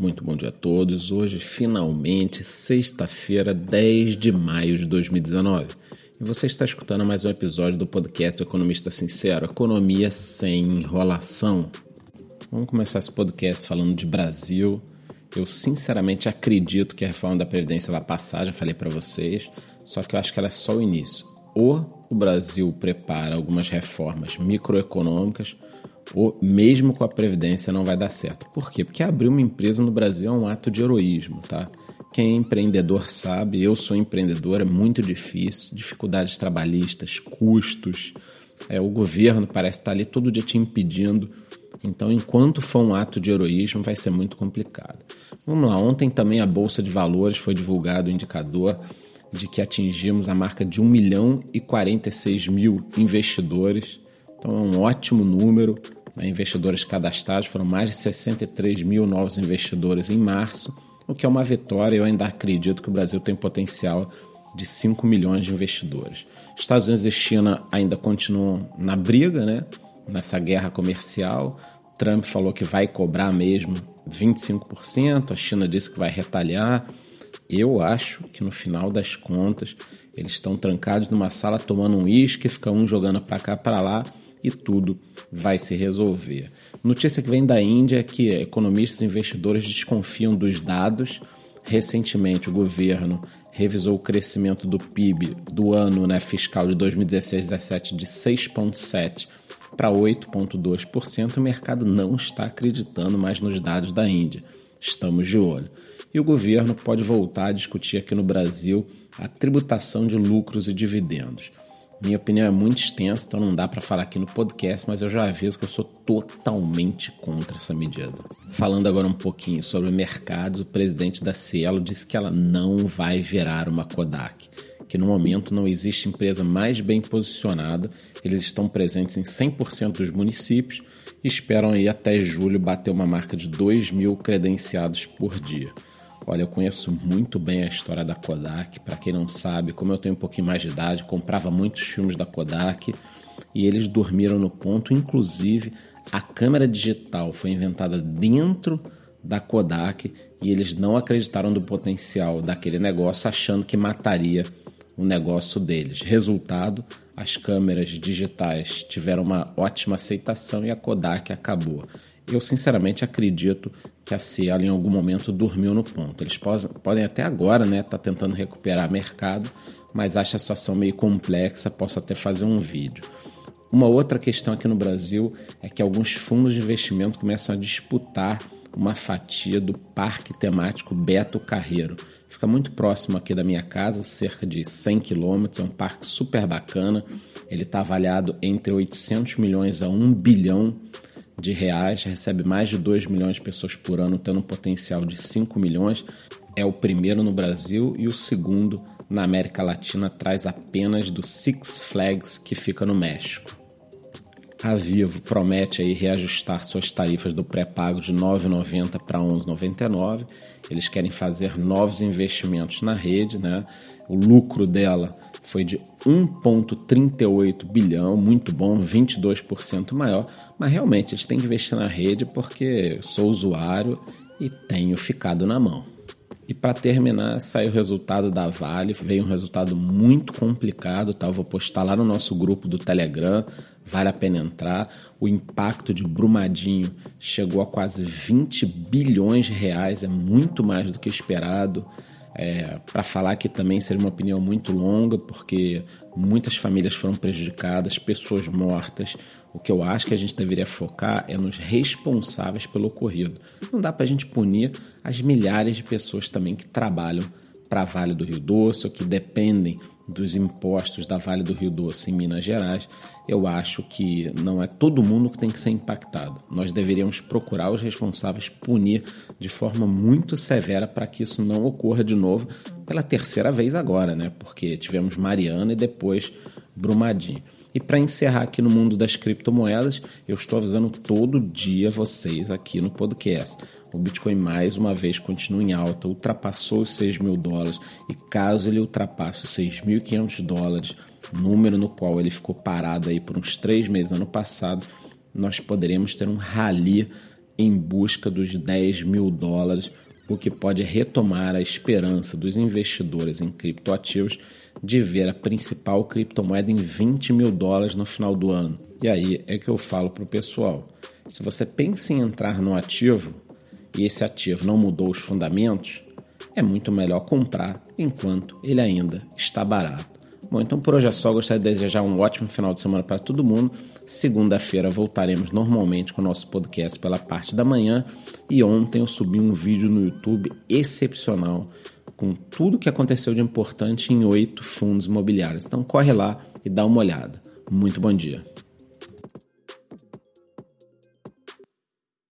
Muito bom dia a todos. Hoje, finalmente, sexta-feira, 10 de maio de 2019. E você está escutando mais um episódio do podcast Economista Sincero Economia sem enrolação. Vamos começar esse podcast falando de Brasil. Eu sinceramente acredito que a reforma da Previdência vai passar, já falei para vocês, só que eu acho que ela é só o início. Ou o Brasil prepara algumas reformas microeconômicas ou mesmo com a previdência não vai dar certo. Por quê? Porque abrir uma empresa no Brasil é um ato de heroísmo, tá? Quem é empreendedor sabe, eu sou empreendedor, é muito difícil, dificuldades trabalhistas, custos, é, o governo parece estar ali todo dia te impedindo. Então, enquanto for um ato de heroísmo, vai ser muito complicado. Vamos lá, ontem também a Bolsa de Valores foi divulgado o indicador de que atingimos a marca de 1 milhão e 46 mil investidores. Então é um ótimo número né, investidores cadastrados, foram mais de 63 mil novos investidores em março, o que é uma vitória. Eu ainda acredito que o Brasil tem potencial de 5 milhões de investidores. Estados Unidos e China ainda continuam na briga, né? nessa guerra comercial. Trump falou que vai cobrar mesmo 25%, a China disse que vai retalhar. Eu acho que no final das contas eles estão trancados numa sala tomando um uísque, fica um jogando para cá para lá e tudo vai se resolver. Notícia que vem da Índia é que economistas e investidores desconfiam dos dados. Recentemente, o governo revisou o crescimento do PIB do ano né, fiscal de 2016-17 de 6,7% para 8,2%. O mercado não está acreditando mais nos dados da Índia. Estamos de olho. E o governo pode voltar a discutir aqui no Brasil a tributação de lucros e dividendos. Minha opinião é muito extensa, então não dá para falar aqui no podcast, mas eu já aviso que eu sou totalmente contra essa medida. Falando agora um pouquinho sobre mercados, o presidente da Cielo disse que ela não vai virar uma Kodak, que no momento não existe empresa mais bem posicionada, eles estão presentes em 100% dos municípios e esperam aí até julho bater uma marca de 2 mil credenciados por dia. Olha, eu conheço muito bem a história da Kodak. Para quem não sabe, como eu tenho um pouquinho mais de idade, comprava muitos filmes da Kodak e eles dormiram no ponto. Inclusive, a câmera digital foi inventada dentro da Kodak e eles não acreditaram do potencial daquele negócio, achando que mataria o negócio deles. Resultado: as câmeras digitais tiveram uma ótima aceitação e a Kodak acabou. Eu sinceramente acredito que a Cielo em algum momento dormiu no ponto. Eles podem até agora né, tá tentando recuperar mercado, mas acho a situação meio complexa, posso até fazer um vídeo. Uma outra questão aqui no Brasil é que alguns fundos de investimento começam a disputar uma fatia do parque temático Beto Carreiro. Fica muito próximo aqui da minha casa, cerca de 100 quilômetros, é um parque super bacana. Ele está avaliado entre 800 milhões a 1 bilhão de reais, recebe mais de 2 milhões de pessoas por ano, tendo um potencial de 5 milhões. É o primeiro no Brasil e o segundo na América Latina, atrás apenas do Six Flags, que fica no México. A Vivo promete aí reajustar suas tarifas do pré-pago de R$ 9,90 para R$ 11,99. Eles querem fazer novos investimentos na rede, né? O lucro dela foi de 1,38 bilhão, muito bom, 22% maior, mas realmente eles têm que investir na rede porque sou usuário e tenho ficado na mão. E para terminar, saiu o resultado da Vale, veio um resultado muito complicado, tá? Eu vou postar lá no nosso grupo do Telegram, vale a pena entrar. O impacto de Brumadinho chegou a quase 20 bilhões de reais, é muito mais do que esperado. É, para falar que também seria uma opinião muito longa, porque muitas famílias foram prejudicadas, pessoas mortas. O que eu acho que a gente deveria focar é nos responsáveis pelo ocorrido. Não dá para a gente punir as milhares de pessoas também que trabalham para a Vale do Rio Doce ou que dependem dos impostos da Vale do Rio Doce em Minas Gerais, eu acho que não é todo mundo que tem que ser impactado. Nós deveríamos procurar os responsáveis punir de forma muito severa para que isso não ocorra de novo pela terceira vez agora, né? Porque tivemos Mariana e depois Brumadinho. E para encerrar aqui no mundo das criptomoedas, eu estou avisando todo dia vocês aqui no podcast. O Bitcoin mais uma vez continua em alta, ultrapassou os 6 mil dólares e caso ele ultrapasse os 6.500 dólares, número no qual ele ficou parado aí por uns três meses ano passado, nós poderemos ter um rally em busca dos 10 mil dólares, o que pode retomar a esperança dos investidores em criptoativos de ver a principal criptomoeda em 20 mil dólares no final do ano. E aí é que eu falo para o pessoal: se você pensa em entrar no ativo e esse ativo não mudou os fundamentos, é muito melhor comprar enquanto ele ainda está barato. Bom, então por hoje é só. Gostaria de desejar um ótimo final de semana para todo mundo. Segunda-feira voltaremos normalmente com o nosso podcast pela parte da manhã. E ontem eu subi um vídeo no YouTube excepcional com tudo que aconteceu de importante em oito fundos imobiliários. Então corre lá e dá uma olhada. Muito bom dia.